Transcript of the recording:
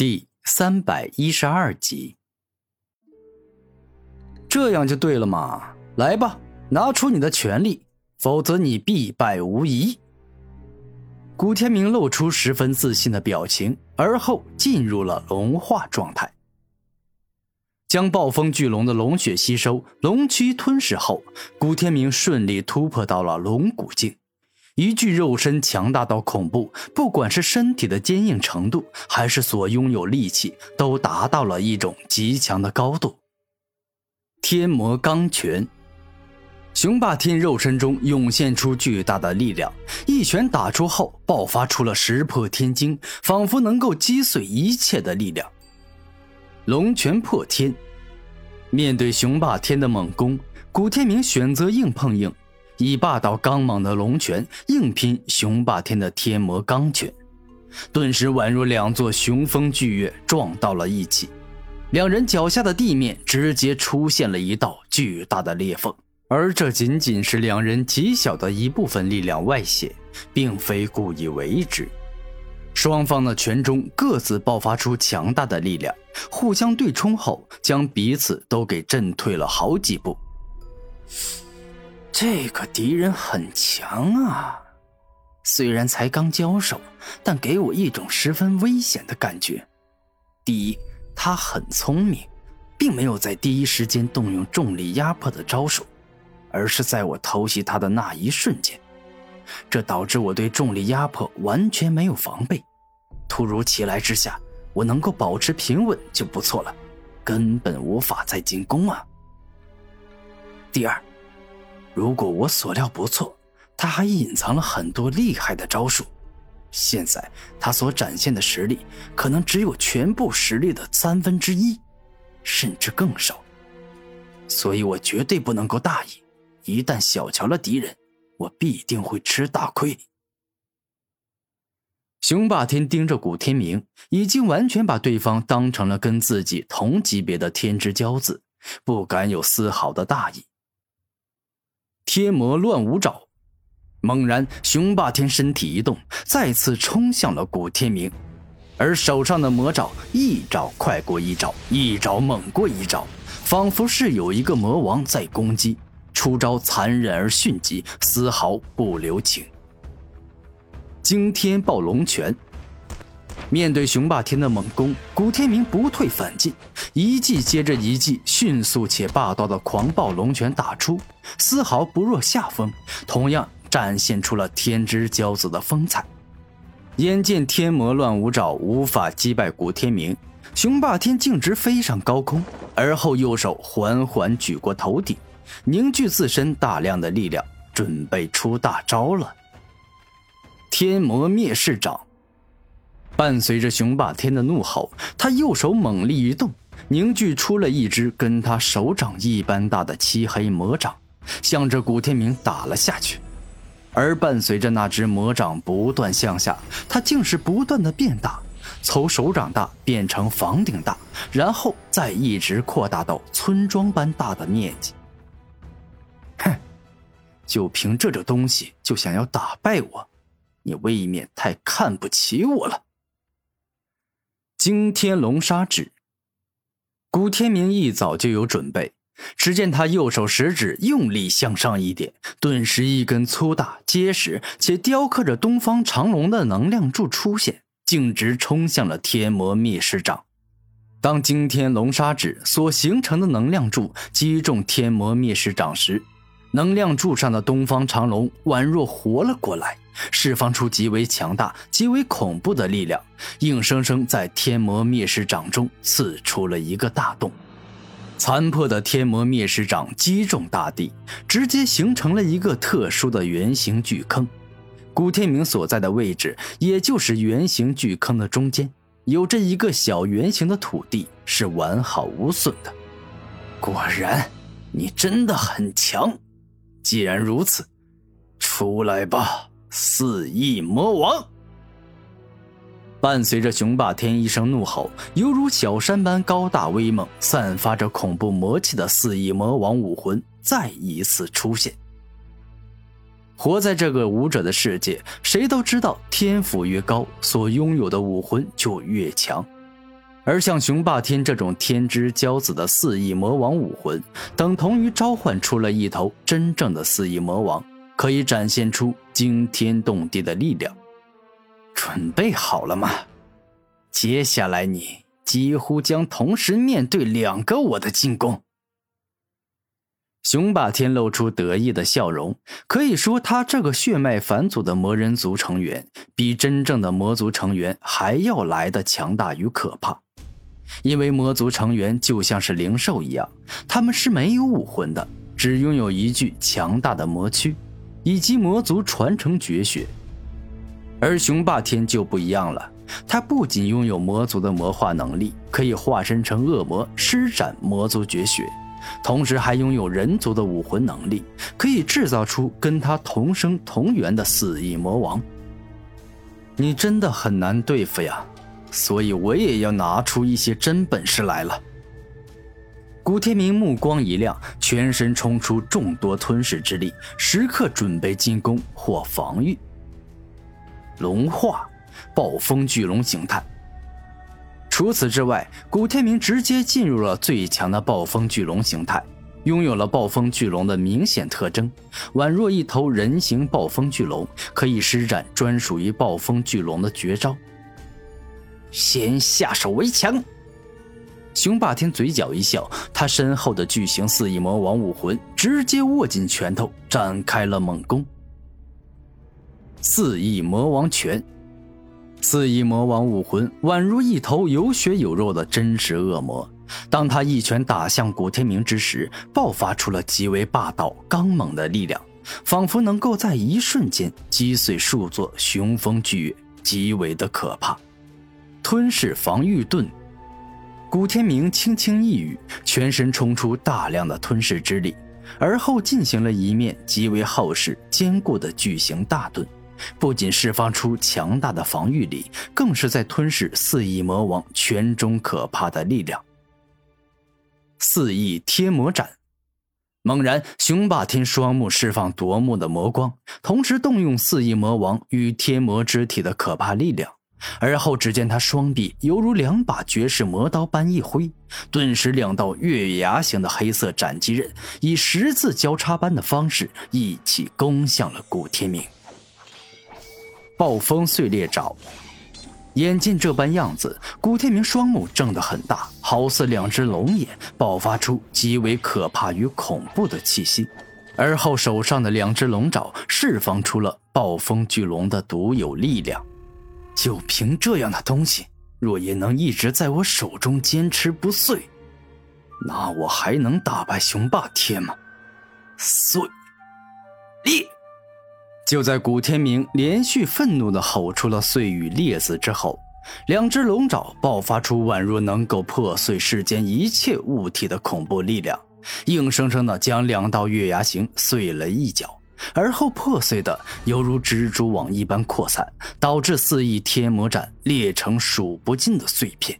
第三百一十二集，这样就对了嘛！来吧，拿出你的全力，否则你必败无疑。古天明露出十分自信的表情，而后进入了龙化状态，将暴风巨龙的龙血吸收、龙躯吞噬后，古天明顺利突破到了龙骨境。一具肉身强大到恐怖，不管是身体的坚硬程度，还是所拥有力气，都达到了一种极强的高度。天魔钢拳，雄霸天肉身中涌现出巨大的力量，一拳打出后，爆发出了石破天惊，仿佛能够击碎一切的力量。龙拳破天，面对雄霸天的猛攻，古天明选择硬碰硬。以霸道刚猛的龙拳硬拼雄霸天的天魔钢拳，顿时宛如两座雄风巨岳撞到了一起，两人脚下的地面直接出现了一道巨大的裂缝，而这仅仅是两人极小的一部分力量外泄，并非故意为之。双方的拳中各自爆发出强大的力量，互相对冲后，将彼此都给震退了好几步。这个敌人很强啊，虽然才刚交手，但给我一种十分危险的感觉。第一，他很聪明，并没有在第一时间动用重力压迫的招数，而是在我偷袭他的那一瞬间，这导致我对重力压迫完全没有防备。突如其来之下，我能够保持平稳就不错了，根本无法再进攻啊。第二。如果我所料不错，他还隐藏了很多厉害的招数。现在他所展现的实力，可能只有全部实力的三分之一，甚至更少。所以我绝对不能够大意，一旦小瞧了敌人，我必定会吃大亏。雄霸天盯着古天明，已经完全把对方当成了跟自己同级别的天之骄子，不敢有丝毫的大意。天魔乱舞爪，猛然，雄霸天身体一动，再次冲向了古天明，而手上的魔爪一爪快过一爪，一爪猛过一爪，仿佛是有一个魔王在攻击，出招残忍而迅疾，丝毫不留情。惊天暴龙拳。面对雄霸天的猛攻，古天明不退反进，一记接着一记，迅速且霸道的狂暴龙拳打出，丝毫不落下风，同样展现出了天之骄子的风采。眼见天魔乱舞爪无法击败古天明，雄霸天径直飞上高空，而后右手缓缓举过头顶，凝聚自身大量的力量，准备出大招了。天魔灭世掌。伴随着雄霸天的怒吼，他右手猛力一动，凝聚出了一只跟他手掌一般大的漆黑魔掌，向着古天明打了下去。而伴随着那只魔掌不断向下，它竟是不断的变大，从手掌大变成房顶大，然后再一直扩大到村庄般大的面积。哼，就凭这种东西就想要打败我，你未免太看不起我了。惊天龙砂指，古天明一早就有准备。只见他右手食指用力向上一点，顿时一根粗大、结实且雕刻着东方长龙的能量柱出现，径直冲向了天魔灭世掌。当惊天龙砂指所形成的能量柱击中天魔灭世掌时，能量柱上的东方长龙宛若活了过来。释放出极为强大、极为恐怖的力量，硬生生在天魔灭世掌中刺出了一个大洞。残破的天魔灭世掌击中大地，直接形成了一个特殊的圆形巨坑。古天明所在的位置，也就是圆形巨坑的中间，有着一个小圆形的土地，是完好无损的。果然，你真的很强。既然如此，出来吧。四翼魔王伴随着雄霸天一声怒吼，犹如小山般高大威猛、散发着恐怖魔气的四翼魔王武魂再一次出现。活在这个武者的世界，谁都知道天赋越高，所拥有的武魂就越强。而像雄霸天这种天之骄子的四翼魔王武魂，等同于召唤出了一头真正的四翼魔王，可以展现出惊天动地的力量。准备好了吗？接下来你几乎将同时面对两个我的进攻。雄霸天露出得意的笑容，可以说他这个血脉返祖的魔人族成员，比真正的魔族成员还要来的强大与可怕。因为魔族成员就像是灵兽一样，他们是没有武魂的，只拥有一具强大的魔躯，以及魔族传承绝学。而雄霸天就不一样了，他不仅拥有魔族的魔化能力，可以化身成恶魔施展魔族绝学，同时还拥有人族的武魂能力，可以制造出跟他同生同源的四翼魔王。你真的很难对付呀！所以我也要拿出一些真本事来了。古天明目光一亮，全身冲出众多吞噬之力，时刻准备进攻或防御。龙化，暴风巨龙形态。除此之外，古天明直接进入了最强的暴风巨龙形态，拥有了暴风巨龙的明显特征，宛若一头人形暴风巨龙，可以施展专属于暴风巨龙的绝招。先下手为强。雄霸天嘴角一笑，他身后的巨型四翼魔王武魂直接握紧拳头，展开了猛攻。四翼魔王拳，四翼魔王武魂宛如一头有血有肉的真实恶魔。当他一拳打向古天明之时，爆发出了极为霸道刚猛的力量，仿佛能够在一瞬间击碎数座雄风巨岳，极为的可怕。吞噬防御盾，古天明轻轻一语，全身冲出大量的吞噬之力，而后进行了一面极为厚实坚固的巨型大盾，不仅释放出强大的防御力，更是在吞噬四翼魔王拳中可怕的力量。四翼天魔斩，猛然，雄霸天双目释放夺目的魔光，同时动用四翼魔王与天魔之体的可怕力量。而后，只见他双臂犹如两把绝世魔刀般一挥，顿时两道月牙形的黑色斩击刃以十字交叉般的方式一起攻向了古天明。暴风碎裂爪，眼见这般样子，古天明双目睁得很大，好似两只龙眼，爆发出极为可怕与恐怖的气息。而后，手上的两只龙爪释放出了暴风巨龙的独有力量。就凭这样的东西，若也能一直在我手中坚持不碎，那我还能打败雄霸天吗？碎裂！就在古天明连续愤怒的吼出了“碎”与“裂”字之后，两只龙爪爆发出宛若能够破碎世间一切物体的恐怖力量，硬生生的将两道月牙形碎了一角。而后破碎的犹如蜘蛛网一般扩散，导致四翼天魔斩裂成数不尽的碎片。